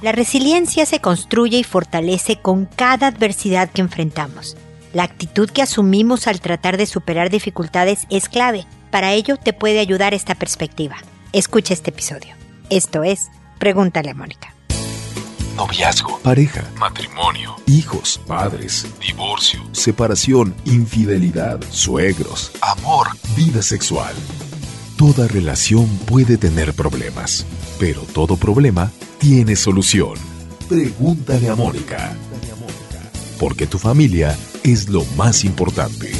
La resiliencia se construye y fortalece con cada adversidad que enfrentamos. La actitud que asumimos al tratar de superar dificultades es clave. Para ello te puede ayudar esta perspectiva. Escucha este episodio. Esto es Pregúntale a Mónica. Noviazgo, pareja, matrimonio, hijos, padres, divorcio, separación, infidelidad, suegros, amor, vida sexual. Toda relación puede tener problemas, pero todo problema tiene solución. Pregúntale a Mónica. Porque tu familia es lo más importante.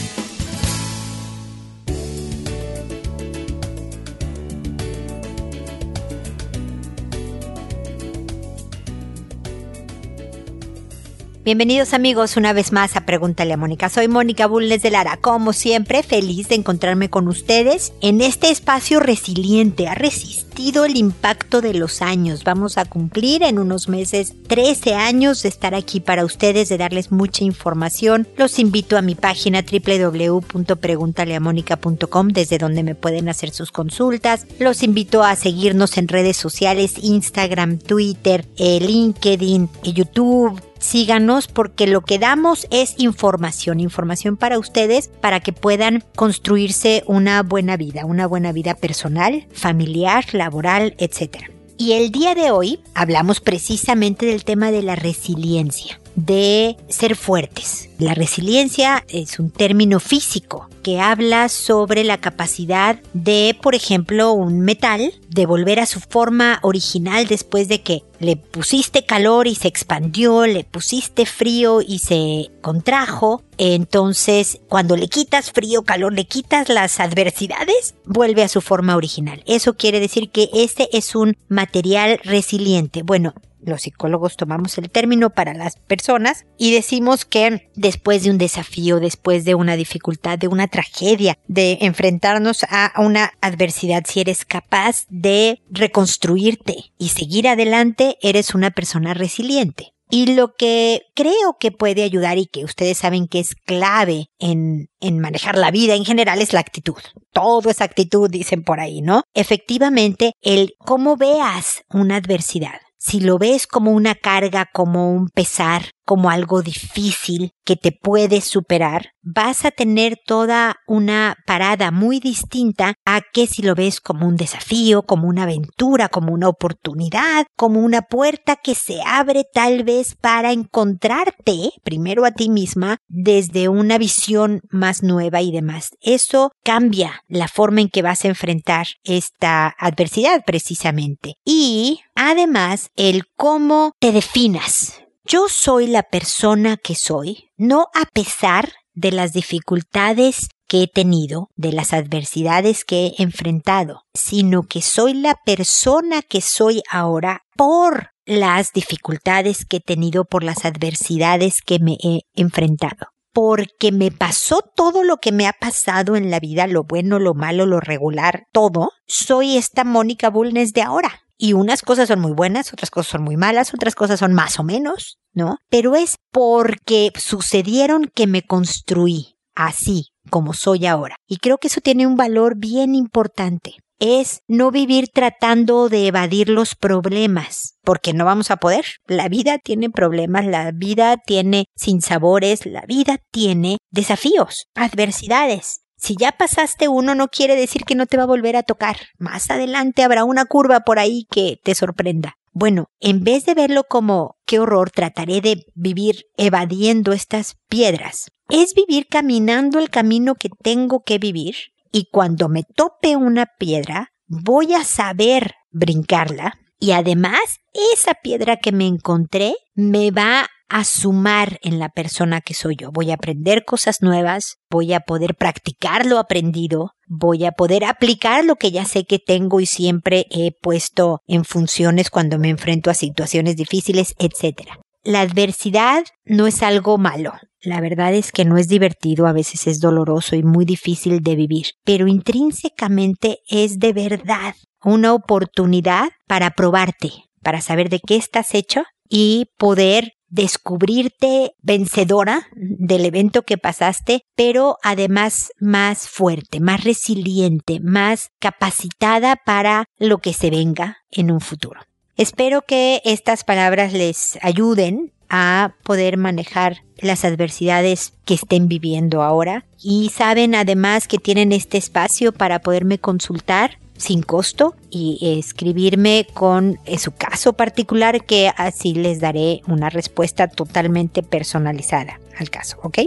Bienvenidos amigos una vez más a Pregúntale a Mónica. Soy Mónica Bulnes de Lara, como siempre feliz de encontrarme con ustedes en este espacio resiliente. Ha resistido el impacto de los años. Vamos a cumplir en unos meses 13 años de estar aquí para ustedes, de darles mucha información. Los invito a mi página www.preguntaleamónica.com desde donde me pueden hacer sus consultas. Los invito a seguirnos en redes sociales, Instagram, Twitter, eh, LinkedIn, eh, YouTube síganos porque lo que damos es información, información para ustedes para que puedan construirse una buena vida, una buena vida personal, familiar, laboral, etc. Y el día de hoy hablamos precisamente del tema de la resiliencia de ser fuertes. La resiliencia es un término físico que habla sobre la capacidad de, por ejemplo, un metal de volver a su forma original después de que le pusiste calor y se expandió, le pusiste frío y se contrajo. Entonces, cuando le quitas frío, calor, le quitas las adversidades, vuelve a su forma original. Eso quiere decir que este es un material resiliente. Bueno, los psicólogos tomamos el término para las personas y decimos que después de un desafío, después de una dificultad, de una tragedia, de enfrentarnos a una adversidad, si eres capaz de reconstruirte y seguir adelante, eres una persona resiliente. Y lo que creo que puede ayudar y que ustedes saben que es clave en, en, manejar la vida en general es la actitud. Todo es actitud, dicen por ahí, ¿no? Efectivamente, el cómo veas una adversidad si lo ves como una carga, como un pesar, como algo difícil que te puedes superar, vas a tener toda una parada muy distinta a que si lo ves como un desafío, como una aventura, como una oportunidad, como una puerta que se abre tal vez para encontrarte primero a ti misma desde una visión más nueva y demás. Eso cambia la forma en que vas a enfrentar esta adversidad precisamente. Y además el cómo te definas yo soy la persona que soy, no a pesar de las dificultades que he tenido, de las adversidades que he enfrentado, sino que soy la persona que soy ahora por las dificultades que he tenido, por las adversidades que me he enfrentado. Porque me pasó todo lo que me ha pasado en la vida, lo bueno, lo malo, lo regular, todo, soy esta Mónica Bulnes de ahora. Y unas cosas son muy buenas, otras cosas son muy malas, otras cosas son más o menos, ¿no? Pero es porque sucedieron que me construí así como soy ahora. Y creo que eso tiene un valor bien importante. Es no vivir tratando de evadir los problemas, porque no vamos a poder. La vida tiene problemas, la vida tiene sinsabores, la vida tiene desafíos, adversidades. Si ya pasaste uno no quiere decir que no te va a volver a tocar. Más adelante habrá una curva por ahí que te sorprenda. Bueno, en vez de verlo como qué horror, trataré de vivir evadiendo estas piedras. Es vivir caminando el camino que tengo que vivir y cuando me tope una piedra voy a saber brincarla y además esa piedra que me encontré me va a sumar en la persona que soy yo. Voy a aprender cosas nuevas, voy a poder practicar lo aprendido, voy a poder aplicar lo que ya sé que tengo y siempre he puesto en funciones cuando me enfrento a situaciones difíciles, etc. La adversidad no es algo malo. La verdad es que no es divertido, a veces es doloroso y muy difícil de vivir, pero intrínsecamente es de verdad una oportunidad para probarte, para saber de qué estás hecho y poder descubrirte vencedora del evento que pasaste, pero además más fuerte, más resiliente, más capacitada para lo que se venga en un futuro. Espero que estas palabras les ayuden a poder manejar las adversidades que estén viviendo ahora y saben además que tienen este espacio para poderme consultar sin costo y escribirme con su caso particular que así les daré una respuesta totalmente personalizada al caso, ¿ok?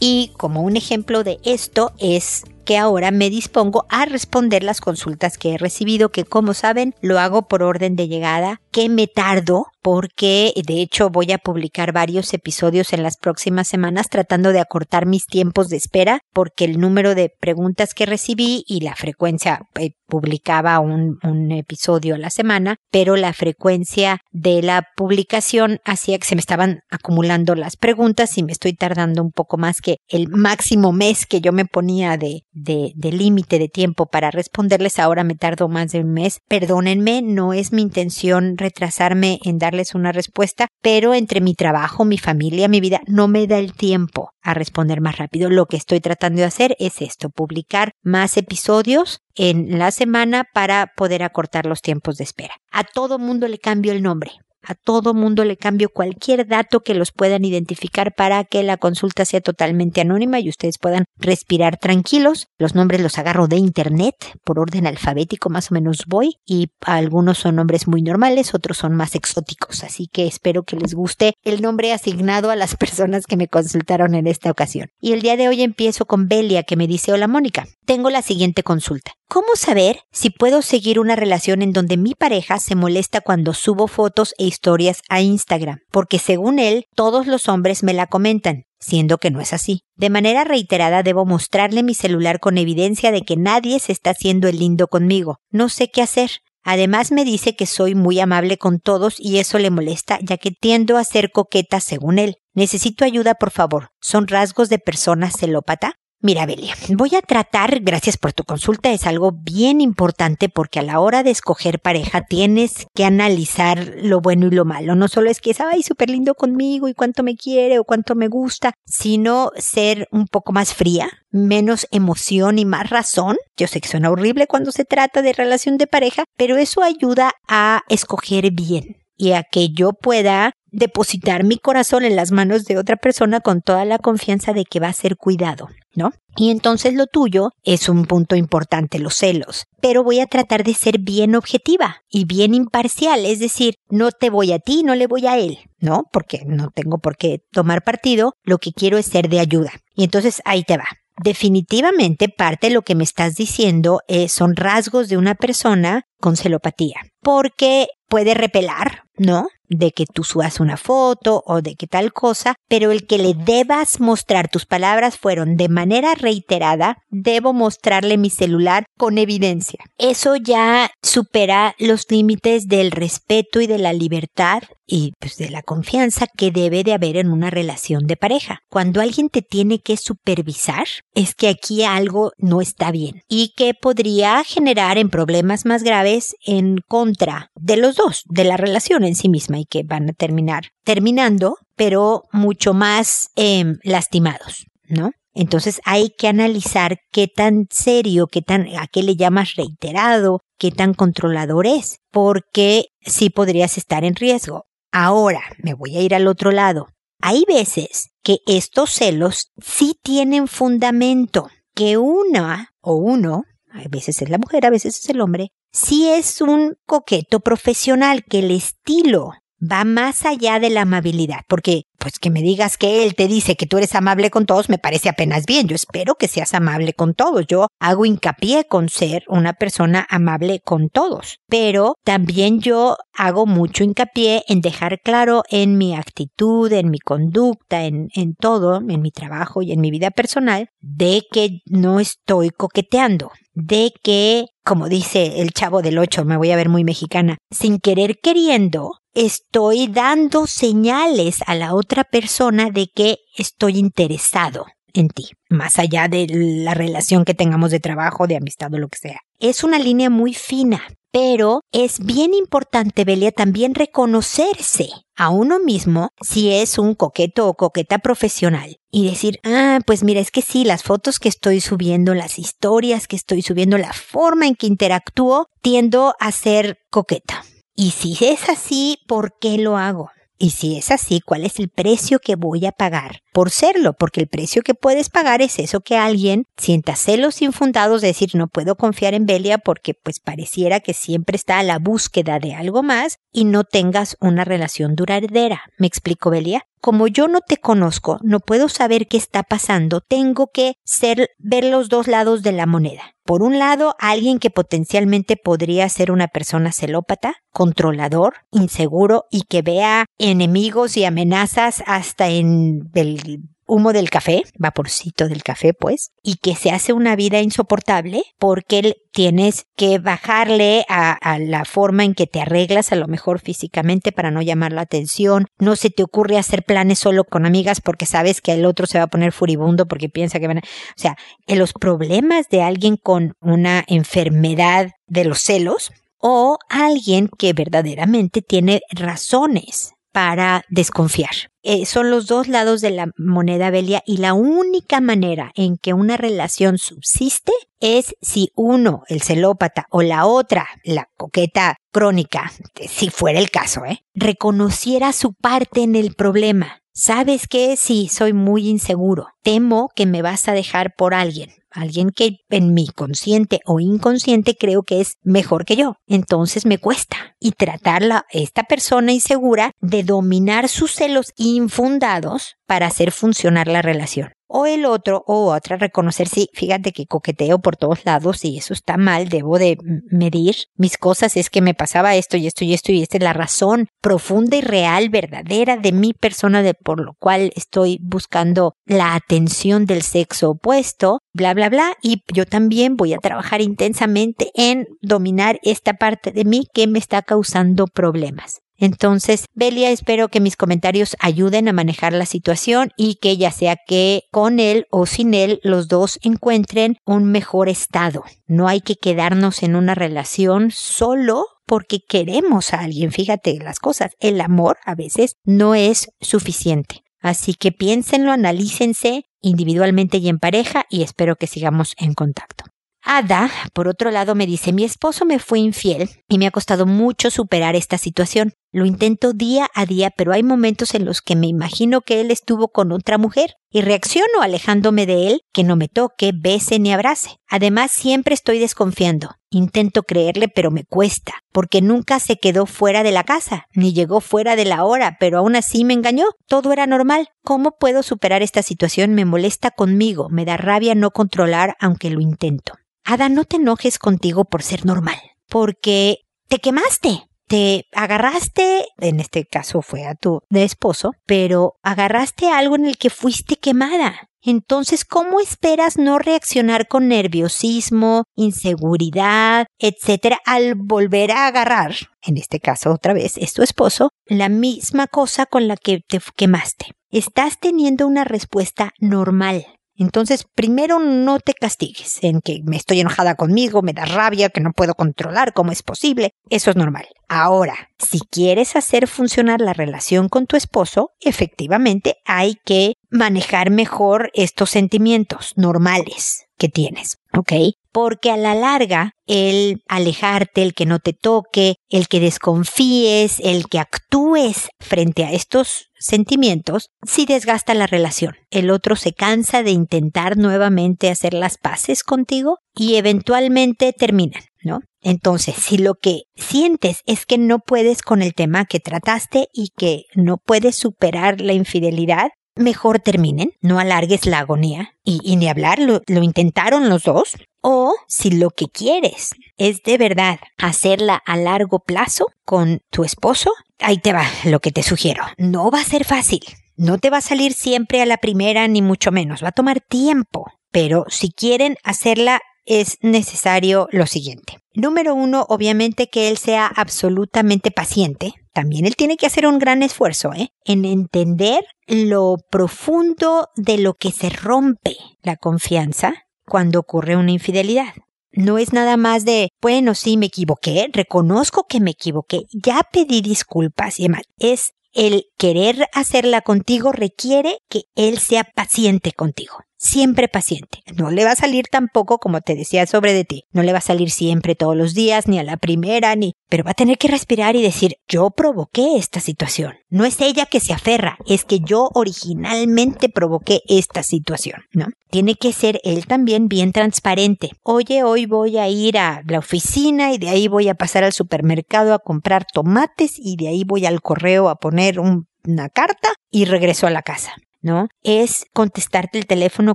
Y como un ejemplo de esto es que ahora me dispongo a responder las consultas que he recibido, que como saben lo hago por orden de llegada, que me tardo porque de hecho voy a publicar varios episodios en las próximas semanas tratando de acortar mis tiempos de espera porque el número de preguntas que recibí y la frecuencia eh, publicaba un, episodio a la semana, pero la frecuencia de la publicación hacía que se me estaban acumulando las preguntas y me estoy tardando un poco más que el máximo mes que yo me ponía de, de, de límite de tiempo para responderles. Ahora me tardo más de un mes. Perdónenme, no es mi intención retrasarme en dar darles una respuesta, pero entre mi trabajo, mi familia, mi vida, no me da el tiempo a responder más rápido. Lo que estoy tratando de hacer es esto, publicar más episodios en la semana para poder acortar los tiempos de espera. A todo mundo le cambio el nombre. A todo mundo le cambio cualquier dato que los puedan identificar para que la consulta sea totalmente anónima y ustedes puedan respirar tranquilos. Los nombres los agarro de internet, por orden alfabético más o menos voy, y algunos son nombres muy normales, otros son más exóticos, así que espero que les guste el nombre asignado a las personas que me consultaron en esta ocasión. Y el día de hoy empiezo con Belia que me dice, hola Mónica, tengo la siguiente consulta. ¿Cómo saber si puedo seguir una relación en donde mi pareja se molesta cuando subo fotos e historias a Instagram? Porque según él, todos los hombres me la comentan, siendo que no es así. De manera reiterada debo mostrarle mi celular con evidencia de que nadie se está haciendo el lindo conmigo. No sé qué hacer. Además me dice que soy muy amable con todos y eso le molesta ya que tiendo a ser coqueta según él. Necesito ayuda, por favor. ¿Son rasgos de persona celópata? Mira, Belia, voy a tratar, gracias por tu consulta, es algo bien importante porque a la hora de escoger pareja tienes que analizar lo bueno y lo malo. No solo es que es, ay, súper lindo conmigo y cuánto me quiere o cuánto me gusta, sino ser un poco más fría, menos emoción y más razón. Yo sé que suena horrible cuando se trata de relación de pareja, pero eso ayuda a escoger bien y a que yo pueda depositar mi corazón en las manos de otra persona con toda la confianza de que va a ser cuidado, ¿no? Y entonces lo tuyo es un punto importante, los celos. Pero voy a tratar de ser bien objetiva y bien imparcial, es decir, no te voy a ti, no le voy a él, ¿no? Porque no tengo por qué tomar partido, lo que quiero es ser de ayuda. Y entonces ahí te va. Definitivamente parte de lo que me estás diciendo son rasgos de una persona con celopatía, porque puede repelar, ¿no? De que tú subas una foto o de que tal cosa, pero el que le debas mostrar tus palabras fueron de manera reiterada, debo mostrarle mi celular con evidencia. Eso ya supera los límites del respeto y de la libertad y pues de la confianza que debe de haber en una relación de pareja. Cuando alguien te tiene que supervisar, es que aquí algo no está bien y que podría generar en problemas más graves en contra de los dos, de la relación en sí misma y que van a terminar terminando, pero mucho más em, lastimados, ¿no? Entonces hay que analizar qué tan serio, qué tan, a qué le llamas reiterado, qué tan controlador es, porque sí podrías estar en riesgo. Ahora, me voy a ir al otro lado. Hay veces que estos celos sí tienen fundamento, que una o uno, a veces es la mujer, a veces es el hombre, sí es un coqueto profesional, que el estilo va más allá de la amabilidad, porque pues que me digas que él te dice que tú eres amable con todos me parece apenas bien. Yo espero que seas amable con todos. Yo hago hincapié con ser una persona amable con todos. Pero también yo hago mucho hincapié en dejar claro en mi actitud, en mi conducta, en, en todo, en mi trabajo y en mi vida personal, de que no estoy coqueteando, de que, como dice el chavo del ocho, me voy a ver muy mexicana, sin querer queriendo, estoy dando señales a la otra persona de que estoy interesado en ti, más allá de la relación que tengamos de trabajo, de amistad o lo que sea. Es una línea muy fina Pero es bien importante, Belia, también reconocerse a uno mismo si es un coqueto o coqueta profesional y decir, ah, pues mira, es que sí, las fotos que estoy subiendo, las historias que estoy subiendo, la forma en que interactúo, tiendo a ser coqueta. Y si es así, ¿por qué lo hago? Y si es así, ¿cuál es el precio que voy a pagar por serlo? Porque el precio que puedes pagar es eso que alguien sienta celos infundados de decir no puedo confiar en Belia porque pues pareciera que siempre está a la búsqueda de algo más y no tengas una relación duradera. ¿Me explico, Belia? Como yo no te conozco, no puedo saber qué está pasando, tengo que ser, ver los dos lados de la moneda. Por un lado, alguien que potencialmente podría ser una persona celópata, controlador, inseguro y que vea enemigos y amenazas hasta en el humo del café, vaporcito del café, pues, y que se hace una vida insoportable porque tienes que bajarle a, la forma en que te arreglas, a lo mejor físicamente para no llamar la atención. No se te ocurre hacer planes solo con amigas porque sabes que el otro se va a poner furibundo porque piensa que van a. O sea, en los problemas de alguien con una enfermedad de los celos o alguien que verdaderamente tiene razones para desconfiar. Eh, son los dos lados de la moneda Belia y la única manera en que una relación subsiste es si uno, el celópata, o la otra, la coqueta crónica, si fuera el caso, ¿eh? reconociera su parte en el problema. ¿Sabes qué? Sí, soy muy inseguro. Temo que me vas a dejar por alguien alguien que en mi consciente o inconsciente creo que es mejor que yo. Entonces me cuesta. Y tratarla, esta persona insegura, de dominar sus celos infundados para hacer funcionar la relación o el otro o otra reconocer, sí, fíjate que coqueteo por todos lados y eso está mal, debo de medir mis cosas, es que me pasaba esto y esto y esto y esta es la razón profunda y real, verdadera de mi persona, de por lo cual estoy buscando la atención del sexo opuesto, bla, bla, bla, y yo también voy a trabajar intensamente en dominar esta parte de mí que me está causando problemas. Entonces, Belia, espero que mis comentarios ayuden a manejar la situación y que ya sea que con él o sin él los dos encuentren un mejor estado. No hay que quedarnos en una relación solo porque queremos a alguien. Fíjate las cosas. El amor a veces no es suficiente. Así que piénsenlo, analícense individualmente y en pareja y espero que sigamos en contacto. Ada, por otro lado, me dice, mi esposo me fue infiel y me ha costado mucho superar esta situación. Lo intento día a día, pero hay momentos en los que me imagino que él estuvo con otra mujer y reacciono alejándome de él, que no me toque, bese ni abrace. Además, siempre estoy desconfiando. Intento creerle, pero me cuesta, porque nunca se quedó fuera de la casa, ni llegó fuera de la hora, pero aún así me engañó. Todo era normal. ¿Cómo puedo superar esta situación? Me molesta conmigo, me da rabia no controlar, aunque lo intento. Ada, no te enojes contigo por ser normal, porque te quemaste. Te agarraste, en este caso fue a tu esposo, pero agarraste algo en el que fuiste quemada. Entonces, ¿cómo esperas no reaccionar con nerviosismo, inseguridad, etcétera, al volver a agarrar, en este caso otra vez es tu esposo, la misma cosa con la que te quemaste? Estás teniendo una respuesta normal. Entonces, primero no te castigues en que me estoy enojada conmigo, me da rabia, que no puedo controlar, cómo es posible. Eso es normal. Ahora, si quieres hacer funcionar la relación con tu esposo, efectivamente hay que manejar mejor estos sentimientos normales que tienes, ¿ok? Porque a la larga, el alejarte, el que no te toque, el que desconfíes, el que actúes frente a estos sentimientos, sí desgasta la relación. El otro se cansa de intentar nuevamente hacer las paces contigo y eventualmente terminan, ¿no? Entonces, si lo que sientes es que no puedes con el tema que trataste y que no puedes superar la infidelidad, mejor terminen, no alargues la agonía y, ni hablar, lo, lo intentaron los dos. O si lo que quieres es de verdad hacerla a largo plazo con tu esposo, ahí te va lo que te sugiero. No va a ser fácil. No te va a salir siempre a la primera, ni mucho menos. Va a tomar tiempo. Pero si quieren hacerla, es necesario lo siguiente. Número uno, obviamente que él sea absolutamente paciente. También él tiene que hacer un gran esfuerzo ¿eh? en entender lo profundo de lo que se rompe la confianza cuando ocurre una infidelidad. No es nada más de, bueno, sí, me equivoqué, reconozco que me equivoqué, ya pedí disculpas y demás. Es el querer hacerla contigo requiere que él sea paciente contigo siempre paciente. No le va a salir tampoco, como te decía sobre de ti, no le va a salir siempre todos los días, ni a la primera, ni... Pero va a tener que respirar y decir, yo provoqué esta situación. No es ella que se aferra, es que yo originalmente provoqué esta situación, ¿no? Tiene que ser él también bien transparente. Oye, hoy voy a ir a la oficina y de ahí voy a pasar al supermercado a comprar tomates y de ahí voy al correo a poner una carta y regreso a la casa. ¿No? Es contestarte el teléfono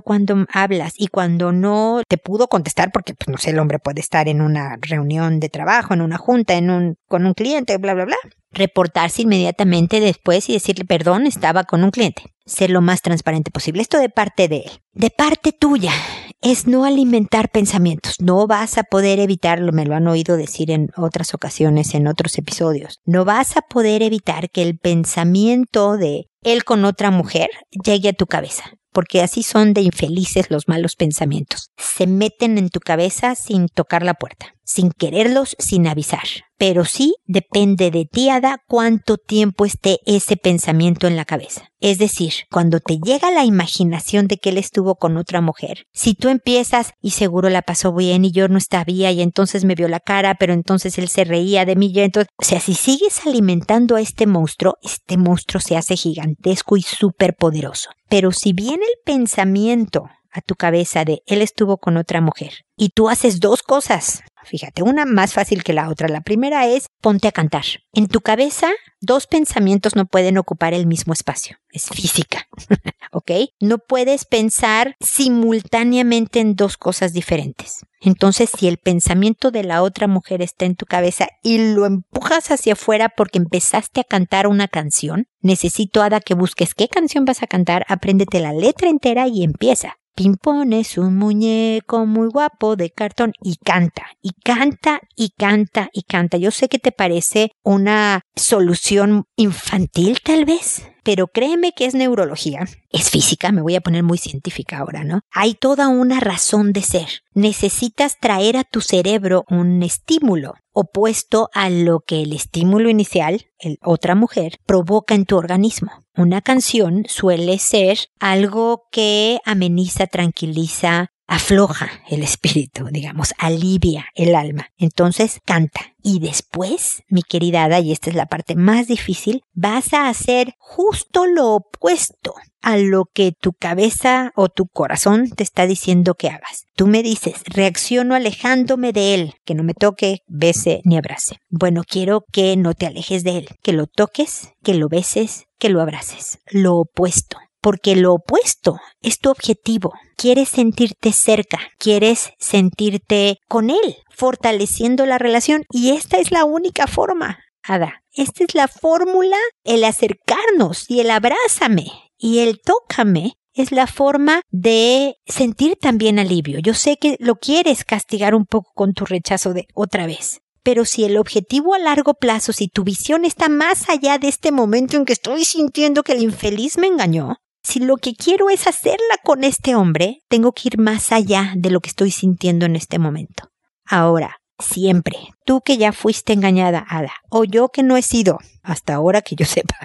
cuando hablas y cuando no te pudo contestar, porque pues, no sé, el hombre puede estar en una reunión de trabajo, en una junta, en un, con un cliente, bla, bla, bla. Reportarse inmediatamente después y decirle perdón, estaba con un cliente. Ser lo más transparente posible. Esto de parte de él. De parte tuya es no alimentar pensamientos. No vas a poder evitarlo, me lo han oído decir en otras ocasiones, en otros episodios. No vas a poder evitar que el pensamiento de él con otra mujer llegue a tu cabeza porque así son de infelices los malos pensamientos. Se meten en tu cabeza sin tocar la puerta, sin quererlos, sin avisar. Pero sí depende de ti, Ada, cuánto tiempo esté ese pensamiento en la cabeza. Es decir, cuando te llega la imaginación de que él estuvo con otra mujer, si tú empiezas y seguro la pasó bien y yo no sabía y entonces me vio la cara, pero entonces él se reía de mí y entonces, o sea, si sigues alimentando a este monstruo, este monstruo se hace gigantesco y súper poderoso. Pero si viene el pensamiento a tu cabeza de él estuvo con otra mujer y tú haces dos cosas, Fíjate, una más fácil que la otra. La primera es ponte a cantar. En tu cabeza, dos pensamientos no pueden ocupar el mismo espacio. Es física. ¿Ok? No puedes pensar simultáneamente en dos cosas diferentes. Entonces, si el pensamiento de la otra mujer está en tu cabeza y lo empujas hacia afuera porque empezaste a cantar una canción, necesito, Ada, que busques qué canción vas a cantar, apréndete la letra entera y empieza. Pimpón es un muñeco muy guapo de cartón y canta, y canta, y canta, y canta. Yo sé que te parece una solución infantil tal vez, pero créeme que es neurología, es física, me voy a poner muy científica ahora, ¿no? Hay toda una razón de ser. Necesitas traer a tu cerebro un estímulo opuesto a lo que el estímulo inicial, el otra mujer, provoca en tu organismo. Una canción suele ser algo que ameniza, tranquiliza, afloja el espíritu, digamos, alivia el alma. Entonces canta. Y después, mi querida Ada, y esta es la parte más difícil, vas a hacer justo lo opuesto a lo que tu cabeza o tu corazón te está diciendo que hagas. Tú me dices, reacciono alejándome de él, que no me toque, bese ni abrace. Bueno, quiero que no te alejes de él, que lo toques, que lo beses, que lo abraces. Lo opuesto porque lo opuesto es tu objetivo. Quieres sentirte cerca, quieres sentirte con él, fortaleciendo la relación y esta es la única forma. Ada, esta es la fórmula, el acercarnos y el abrázame y el tócame es la forma de sentir también alivio. Yo sé que lo quieres castigar un poco con tu rechazo de otra vez, pero si el objetivo a largo plazo, si tu visión está más allá de este momento en que estoy sintiendo que el infeliz me engañó, si lo que quiero es hacerla con este hombre, tengo que ir más allá de lo que estoy sintiendo en este momento. Ahora, siempre, tú que ya fuiste engañada, Ada, o yo que no he sido, hasta ahora que yo sepa,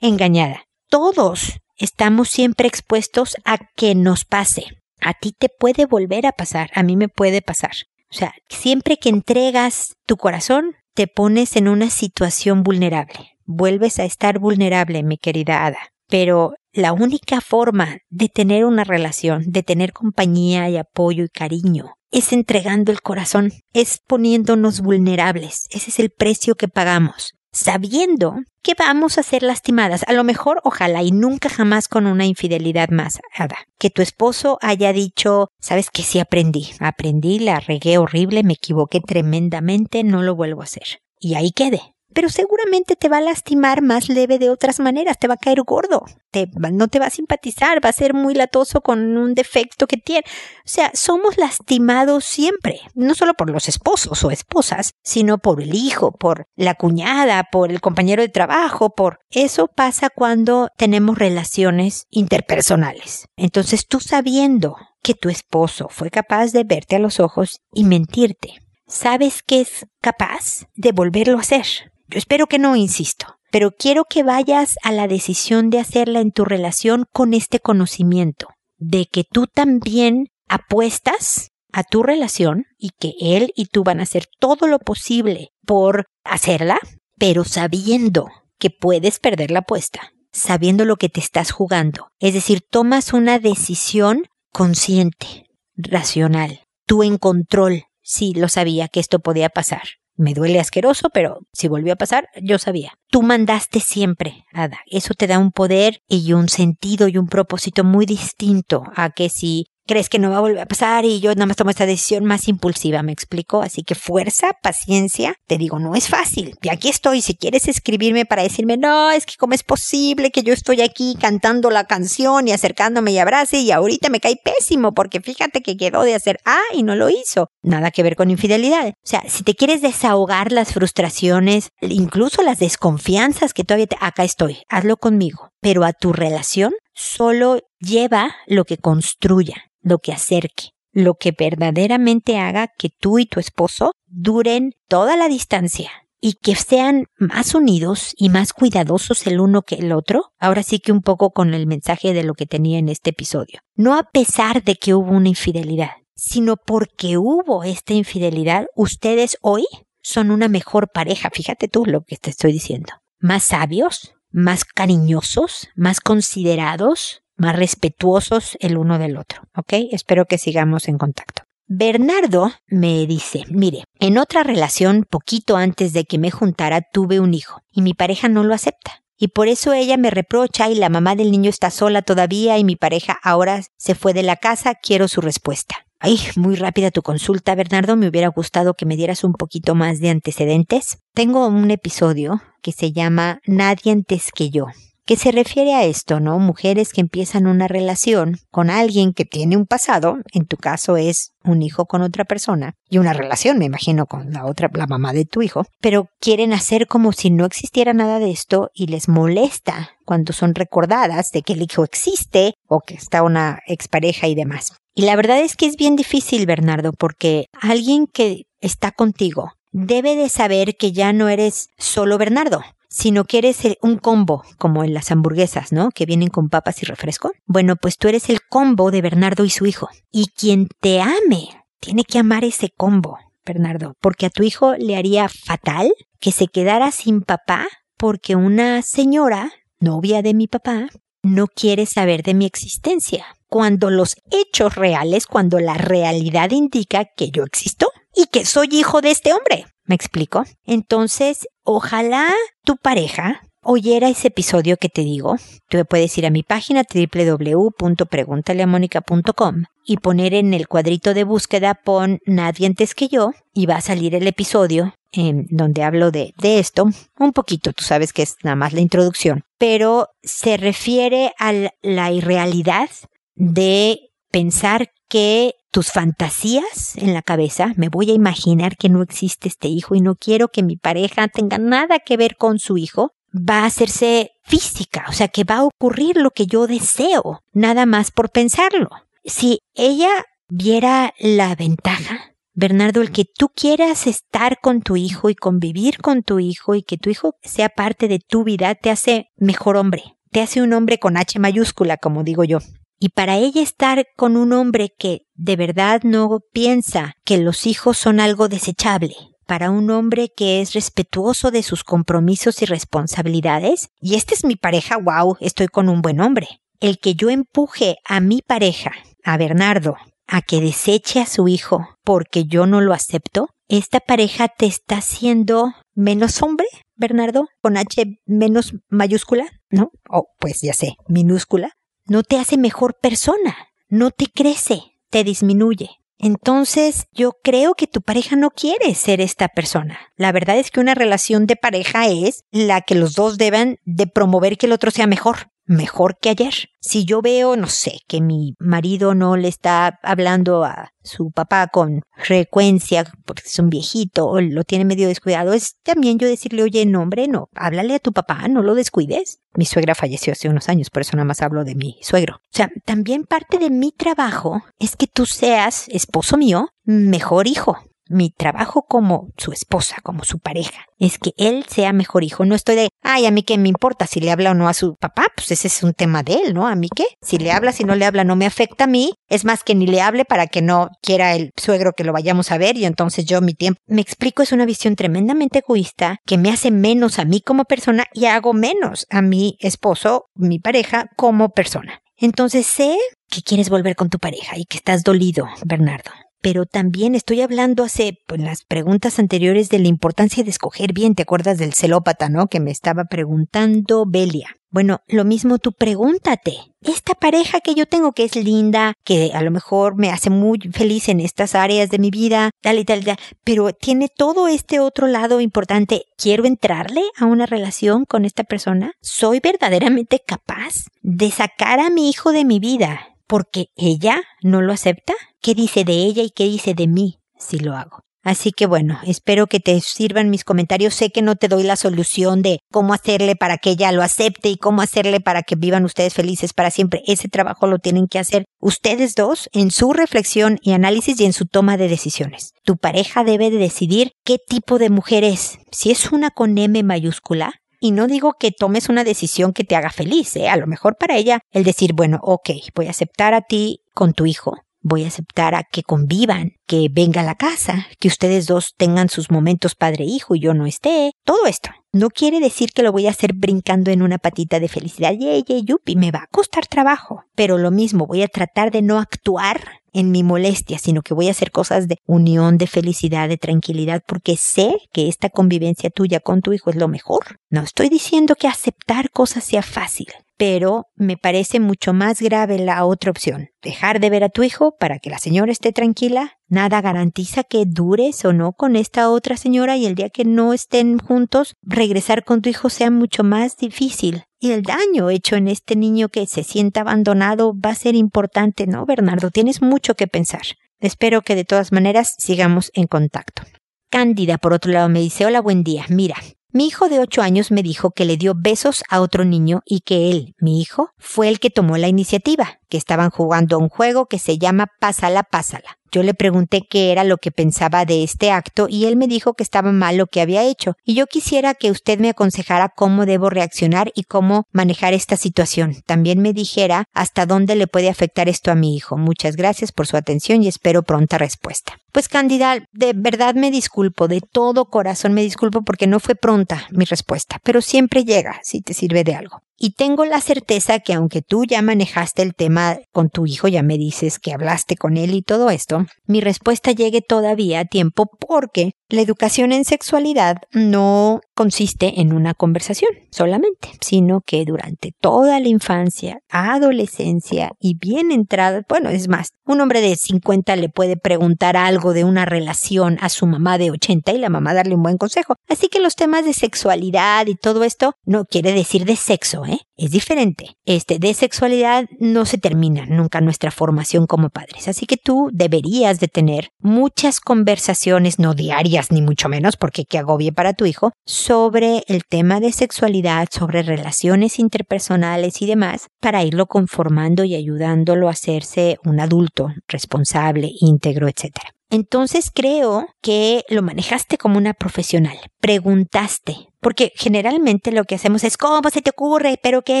engañada, todos estamos siempre expuestos a que nos pase. A ti te puede volver a pasar, a mí me puede pasar. O sea, siempre que entregas tu corazón, te pones en una situación vulnerable. Vuelves a estar vulnerable, mi querida Ada. Pero la única forma de tener una relación, de tener compañía y apoyo y cariño, es entregando el corazón, es poniéndonos vulnerables. Ese es el precio que pagamos, sabiendo que vamos a ser lastimadas. A lo mejor, ojalá y nunca jamás con una infidelidad más, Ada. Que tu esposo haya dicho, sabes que sí aprendí, aprendí, la regué horrible, me equivoqué tremendamente, no lo vuelvo a hacer. Y ahí quede pero seguramente te va a lastimar más leve de otras maneras, te va a caer gordo, te, no te va a simpatizar, va a ser muy latoso con un defecto que tiene. O sea, somos lastimados siempre, no solo por los esposos o esposas, sino por el hijo, por la cuñada, por el compañero de trabajo, por eso pasa cuando tenemos relaciones interpersonales. Entonces tú sabiendo que tu esposo fue capaz de verte a los ojos y mentirte. Sabes que es capaz de volverlo a hacer. Yo espero que no, insisto, pero quiero que vayas a la decisión de hacerla en tu relación con este conocimiento, de que tú también apuestas a tu relación y que él y tú van a hacer todo lo posible por hacerla, pero sabiendo que puedes perder la apuesta, sabiendo lo que te estás jugando. Es decir, tomas una decisión consciente, racional, tú en control. Sí, lo sabía que esto podía pasar. Me duele asqueroso, pero si volvió a pasar, yo sabía. Tú mandaste siempre, Ada. Eso te da un poder y un sentido y un propósito muy distinto a que si crees que no va a volver a pasar y yo nada más tomo esta decisión más impulsiva, me explico. Así que fuerza, paciencia, te digo, no es fácil. Y aquí estoy, si quieres escribirme para decirme, no, es que cómo es posible que yo estoy aquí cantando la canción y acercándome y abrace y ahorita me cae pésimo porque fíjate que quedó de hacer A y no lo hizo. Nada que ver con infidelidad. O sea, si te quieres desahogar las frustraciones, incluso las desconfianzas que todavía te, acá estoy, hazlo conmigo. Pero a tu relación solo lleva lo que construya lo que acerque, lo que verdaderamente haga que tú y tu esposo duren toda la distancia y que sean más unidos y más cuidadosos el uno que el otro, ahora sí que un poco con el mensaje de lo que tenía en este episodio. No a pesar de que hubo una infidelidad, sino porque hubo esta infidelidad, ustedes hoy son una mejor pareja, fíjate tú lo que te estoy diciendo. Más sabios, más cariñosos, más considerados, más respetuosos el uno del otro, ¿ok? Espero que sigamos en contacto. Bernardo me dice, mire, en otra relación, poquito antes de que me juntara, tuve un hijo y mi pareja no lo acepta. Y por eso ella me reprocha y la mamá del niño está sola todavía y mi pareja ahora se fue de la casa, quiero su respuesta. Ay, muy rápida tu consulta, Bernardo. Me hubiera gustado que me dieras un poquito más de antecedentes. Tengo un episodio que se llama Nadie antes que yo que se refiere a esto, ¿no? Mujeres que empiezan una relación con alguien que tiene un pasado, en tu caso es un hijo con otra persona, y una relación, me imagino, con la otra, la mamá de tu hijo, pero quieren hacer como si no existiera nada de esto y les molesta cuando son recordadas de que el hijo existe o que está una expareja y demás. Y la verdad es que es bien difícil, Bernardo, porque alguien que está contigo debe de saber que ya no eres solo Bernardo, sino que eres un combo, como en las hamburguesas, ¿no? Que vienen con papas y refresco. Bueno, pues tú eres el combo de Bernardo y su hijo. Y quien te ame, tiene que amar ese combo, Bernardo, porque a tu hijo le haría fatal que se quedara sin papá porque una señora, novia de mi papá, no quiere saber de mi existencia, cuando los hechos reales, cuando la realidad indica que yo existo y que soy hijo de este hombre. ¿Me explico? Entonces, ojalá tu pareja oyera ese episodio que te digo. Tú puedes ir a mi página www.preguntaleamónica.com y poner en el cuadrito de búsqueda pon nadie antes que yo y va a salir el episodio en donde hablo de, de esto. Un poquito, tú sabes que es nada más la introducción, pero se refiere a la irrealidad de pensar que tus fantasías en la cabeza, me voy a imaginar que no existe este hijo y no quiero que mi pareja tenga nada que ver con su hijo, va a hacerse física, o sea que va a ocurrir lo que yo deseo, nada más por pensarlo. Si ella viera la ventaja, Bernardo, el que tú quieras estar con tu hijo y convivir con tu hijo y que tu hijo sea parte de tu vida, te hace mejor hombre, te hace un hombre con H mayúscula, como digo yo. Y para ella estar con un hombre que de verdad no piensa que los hijos son algo desechable, para un hombre que es respetuoso de sus compromisos y responsabilidades, y esta es mi pareja, wow, estoy con un buen hombre. El que yo empuje a mi pareja, a Bernardo, a que deseche a su hijo porque yo no lo acepto, esta pareja te está haciendo menos hombre, Bernardo, con H menos mayúscula, ¿no? O oh, pues ya sé, minúscula no te hace mejor persona, no te crece, te disminuye. Entonces, yo creo que tu pareja no quiere ser esta persona. La verdad es que una relación de pareja es la que los dos deben de promover que el otro sea mejor. Mejor que ayer. Si yo veo, no sé, que mi marido no le está hablando a su papá con frecuencia porque es un viejito o lo tiene medio descuidado, es también yo decirle, oye, no, hombre, no, háblale a tu papá, no lo descuides. Mi suegra falleció hace unos años, por eso nada más hablo de mi suegro. O sea, también parte de mi trabajo es que tú seas, esposo mío, mejor hijo mi trabajo como su esposa, como su pareja, es que él sea mejor hijo. No estoy de, ay, a mí qué me importa si le habla o no a su papá, pues ese es un tema de él, ¿no? A mí qué, si le habla, si no le habla, no me afecta a mí. Es más que ni le hable para que no quiera el suegro que lo vayamos a ver y entonces yo mi tiempo. Me explico, es una visión tremendamente egoísta que me hace menos a mí como persona y hago menos a mi esposo, mi pareja, como persona. Entonces sé que quieres volver con tu pareja y que estás dolido, Bernardo pero también estoy hablando hace pues, las preguntas anteriores de la importancia de escoger bien. ¿Te acuerdas del celópata, no? Que me estaba preguntando Belia. Bueno, lo mismo tú pregúntate. Esta pareja que yo tengo que es linda, que a lo mejor me hace muy feliz en estas áreas de mi vida, tal y tal, tal, pero tiene todo este otro lado importante. ¿Quiero entrarle a una relación con esta persona? ¿Soy verdaderamente capaz de sacar a mi hijo de mi vida? Porque ella no lo acepta? ¿Qué dice de ella y qué dice de mí si lo hago? Así que bueno, espero que te sirvan mis comentarios. Sé que no te doy la solución de cómo hacerle para que ella lo acepte y cómo hacerle para que vivan ustedes felices para siempre. Ese trabajo lo tienen que hacer ustedes dos en su reflexión y análisis y en su toma de decisiones. Tu pareja debe de decidir qué tipo de mujer es. Si es una con M mayúscula, y no digo que tomes una decisión que te haga feliz, ¿eh? A lo mejor para ella el decir, bueno, ok, voy a aceptar a ti con tu hijo, voy a aceptar a que convivan, que venga a la casa, que ustedes dos tengan sus momentos padre-hijo y yo no esté, todo esto. No quiere decir que lo voy a hacer brincando en una patita de felicidad, y yupi, me va a costar trabajo. Pero lo mismo, voy a tratar de no actuar en mi molestia, sino que voy a hacer cosas de unión, de felicidad, de tranquilidad, porque sé que esta convivencia tuya con tu hijo es lo mejor. No estoy diciendo que aceptar cosas sea fácil, pero me parece mucho más grave la otra opción. Dejar de ver a tu hijo para que la señora esté tranquila. Nada garantiza que dures o no con esta otra señora y el día que no estén juntos, regresar con tu hijo sea mucho más difícil y el daño hecho en este niño que se sienta abandonado va a ser importante, ¿no, Bernardo? Tienes mucho que pensar. Espero que de todas maneras sigamos en contacto. Cándida, por otro lado, me dice, hola, buen día. Mira, mi hijo de ocho años me dijo que le dio besos a otro niño y que él, mi hijo, fue el que tomó la iniciativa, que estaban jugando a un juego que se llama Pásala, Pásala. Yo le pregunté qué era lo que pensaba de este acto y él me dijo que estaba mal lo que había hecho y yo quisiera que usted me aconsejara cómo debo reaccionar y cómo manejar esta situación. También me dijera hasta dónde le puede afectar esto a mi hijo. Muchas gracias por su atención y espero pronta respuesta. Pues Cándida, de verdad me disculpo, de todo corazón me disculpo porque no fue pronta mi respuesta, pero siempre llega si te sirve de algo. Y tengo la certeza que aunque tú ya manejaste el tema con tu hijo, ya me dices que hablaste con él y todo esto, mi respuesta llegue todavía a tiempo porque la educación en sexualidad no consiste en una conversación solamente, sino que durante toda la infancia, adolescencia y bien entrada, bueno, es más, un hombre de 50 le puede preguntar algo de una relación a su mamá de 80 y la mamá darle un buen consejo. Así que los temas de sexualidad y todo esto no quiere decir de sexo, ¿eh? Es diferente. Este de sexualidad no se termina nunca nuestra formación como padres. Así que tú deberías de tener muchas conversaciones, no diarias ni mucho menos, porque que agobie para tu hijo, sobre el tema de sexualidad, sobre relaciones interpersonales y demás, para irlo conformando y ayudándolo a hacerse un adulto responsable, íntegro, etc. Entonces creo que lo manejaste como una profesional. Preguntaste. Porque generalmente lo que hacemos es, ¿cómo se te ocurre? Pero que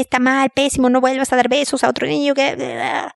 está mal, pésimo, no vuelvas a dar besos a otro niño.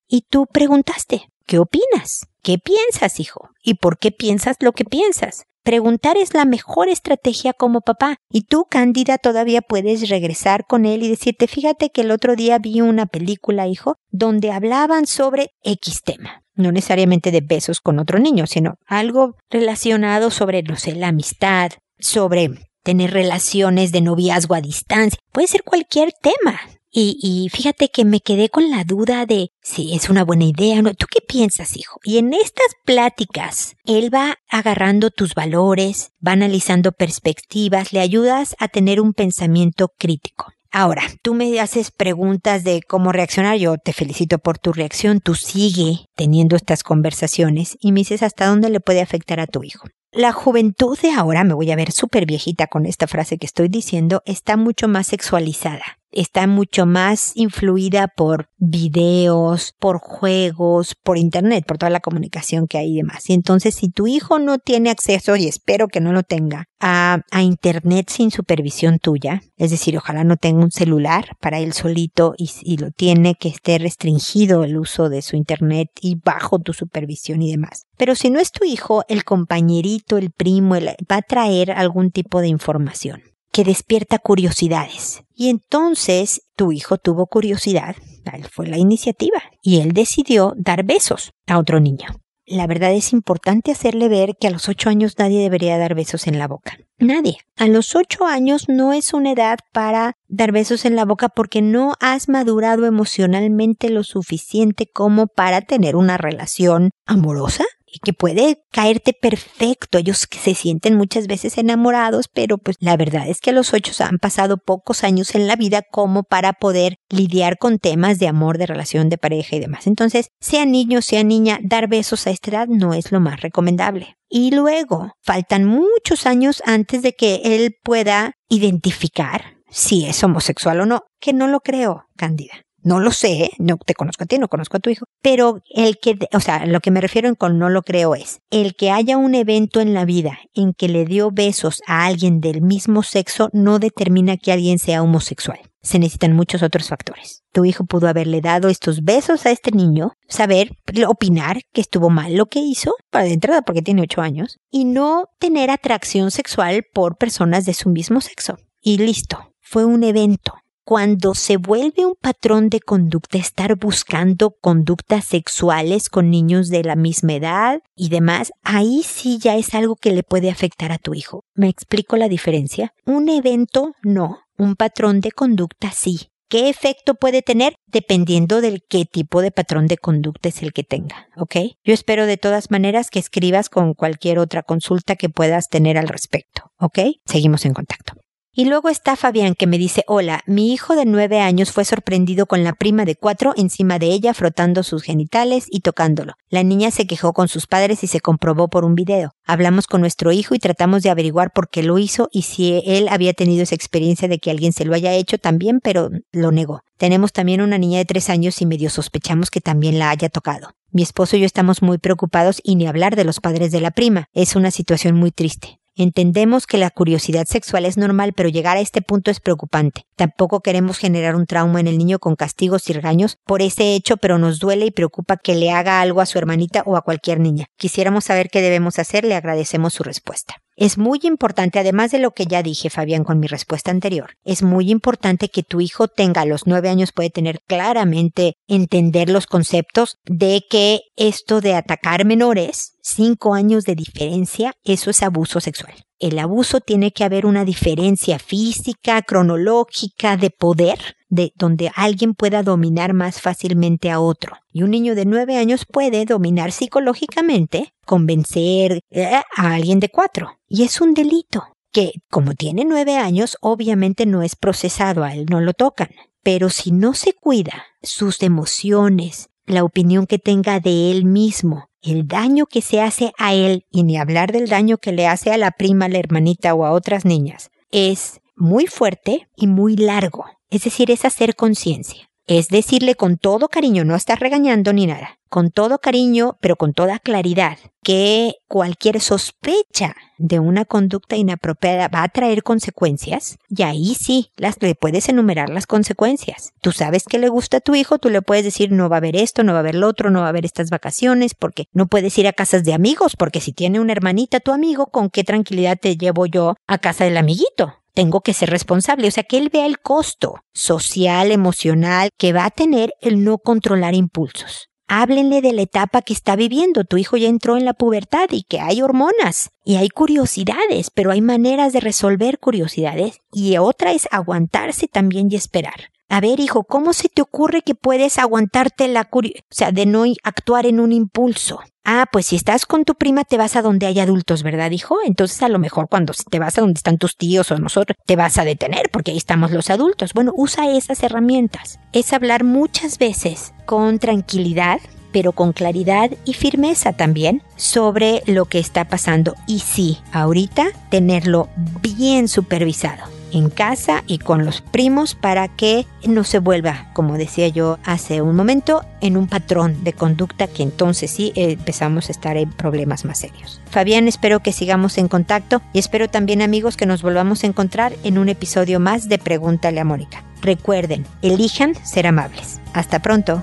Y tú preguntaste, ¿qué opinas? ¿Qué piensas, hijo? ¿Y por qué piensas lo que piensas? Preguntar es la mejor estrategia como papá. Y tú, Cándida, todavía puedes regresar con él y decirte, fíjate que el otro día vi una película, hijo, donde hablaban sobre X tema. No necesariamente de besos con otro niño, sino algo relacionado sobre, no sé, la amistad, sobre tener relaciones de noviazgo a distancia. Puede ser cualquier tema. Y, fíjate que me quedé con la duda de si es una buena idea o no. ¿Tú qué piensas, hijo? Y en estas pláticas, él va agarrando tus valores, va analizando perspectivas, le ayudas a tener un pensamiento crítico. Ahora, tú me haces preguntas de cómo reaccionar, yo te felicito por tu reacción, tú sigue teniendo estas conversaciones y me dices hasta dónde le puede afectar a tu hijo. La juventud de ahora, me voy a ver súper viejita con esta frase que estoy diciendo, está mucho más sexualizada está mucho más influida por videos, por juegos, por internet, por toda la comunicación que hay y demás. Y entonces si tu hijo no tiene acceso, y espero que no lo tenga, a, a internet sin supervisión tuya, es decir, ojalá no tenga un celular para él solito y, y lo tiene que esté restringido el uso de su internet y bajo tu supervisión y demás. Pero si no es tu hijo, el compañerito, el primo, va a traer algún tipo de información que despierta curiosidades. Y entonces tu hijo tuvo curiosidad, tal fue la iniciativa, y él decidió dar besos a otro niño. La verdad es importante hacerle ver que a los ocho años nadie debería dar besos en la boca. Nadie. A los ocho años no es una edad para dar besos en la boca porque no has madurado emocionalmente lo suficiente como para tener una relación amorosa que puede caerte perfecto. Ellos se sienten muchas veces enamorados, pero pues la verdad es que a los ocho han pasado pocos años en la vida como para poder lidiar con temas de amor, de relación, de pareja y demás. Entonces, sea niño, sea niña, dar besos a esta edad no es lo más recomendable. Y luego, faltan muchos años antes de que él pueda identificar si es homosexual o no, que no lo creo, Cándida. No lo sé, no te conozco a ti, no conozco a tu hijo, pero el que, o sea, lo que me refiero con no lo creo es, el que haya un evento en la vida en que le dio besos a alguien del mismo sexo no determina que alguien sea homosexual. Se necesitan muchos otros factores. Tu hijo pudo haberle dado estos besos a este niño, saber, opinar que estuvo mal lo que hizo, para de entrada porque tiene ocho años, y no tener atracción sexual por personas de su mismo sexo. Y listo, fue un evento cuando se vuelve un patrón de conducta estar buscando conductas sexuales con niños de la misma edad y demás, ahí sí ya es algo que le puede afectar a tu hijo. ¿Me explico la diferencia? Un evento no, un patrón de conducta sí. ¿Qué efecto puede tener? Dependiendo del qué tipo de patrón de conducta es el que tenga, ¿ok? Yo espero de todas maneras que escribas con cualquier otra consulta que puedas tener al respecto, ¿ok? Seguimos en contacto. Y luego está Fabián que me dice, hola, mi hijo de nueve años fue sorprendido con la prima de cuatro encima de ella frotando sus genitales y tocándolo. La niña se quejó con sus padres y se comprobó por un video. Hablamos con nuestro hijo y tratamos de averiguar por qué lo hizo y si él había tenido esa experiencia de que alguien se lo haya hecho también, pero lo negó. Tenemos también una niña de tres años y medio sospechamos que también la haya tocado. Mi esposo y yo estamos muy preocupados y ni hablar de los padres de la prima. Es una situación muy triste. Entendemos que la curiosidad sexual es normal, pero llegar a este punto es preocupante. Tampoco queremos generar un trauma en el niño con castigos y regaños por ese hecho, pero nos duele y preocupa que le haga algo a su hermanita o a cualquier niña. Quisiéramos saber qué debemos hacer, le agradecemos su respuesta. Es muy importante, además de lo que ya dije, Fabián, con mi respuesta anterior, es muy importante que tu hijo tenga a los nueve años, puede tener claramente entender los conceptos de que esto de atacar menores, cinco años de diferencia, eso es abuso sexual. El abuso tiene que haber una diferencia física, cronológica, de poder, de donde alguien pueda dominar más fácilmente a otro. Y un niño de nueve años puede dominar psicológicamente, convencer eh, a alguien de cuatro. Y es un delito que, como tiene nueve años, obviamente no es procesado, a él no lo tocan. Pero si no se cuida sus emociones, la opinión que tenga de él mismo, el daño que se hace a él, y ni hablar del daño que le hace a la prima, la hermanita o a otras niñas, es muy fuerte y muy largo. Es decir, es hacer conciencia. Es decirle con todo cariño, no estás regañando ni nada, con todo cariño, pero con toda claridad, que cualquier sospecha de una conducta inapropiada va a traer consecuencias, y ahí sí, las le puedes enumerar las consecuencias. Tú sabes que le gusta a tu hijo, tú le puedes decir no va a haber esto, no va a haber lo otro, no va a haber estas vacaciones, porque no puedes ir a casas de amigos, porque si tiene una hermanita tu amigo, ¿con qué tranquilidad te llevo yo a casa del amiguito? Tengo que ser responsable. O sea, que él vea el costo social, emocional que va a tener el no controlar impulsos. Háblenle de la etapa que está viviendo. Tu hijo ya entró en la pubertad y que hay hormonas y hay curiosidades, pero hay maneras de resolver curiosidades y otra es aguantarse también y esperar. A ver, hijo, ¿cómo se te ocurre que puedes aguantarte la curiosidad? O sea, de no actuar en un impulso. Ah, pues si estás con tu prima te vas a donde hay adultos, ¿verdad, hijo? Entonces a lo mejor cuando te vas a donde están tus tíos o nosotros, te vas a detener porque ahí estamos los adultos. Bueno, usa esas herramientas. Es hablar muchas veces con tranquilidad, pero con claridad y firmeza también sobre lo que está pasando. Y sí, ahorita tenerlo bien supervisado en casa y con los primos para que no se vuelva, como decía yo hace un momento, en un patrón de conducta que entonces sí empezamos a estar en problemas más serios. Fabián, espero que sigamos en contacto y espero también amigos que nos volvamos a encontrar en un episodio más de Pregúntale a Mónica. Recuerden, elijan ser amables. Hasta pronto.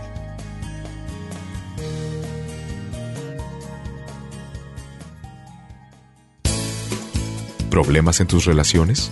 ¿Problemas en tus relaciones?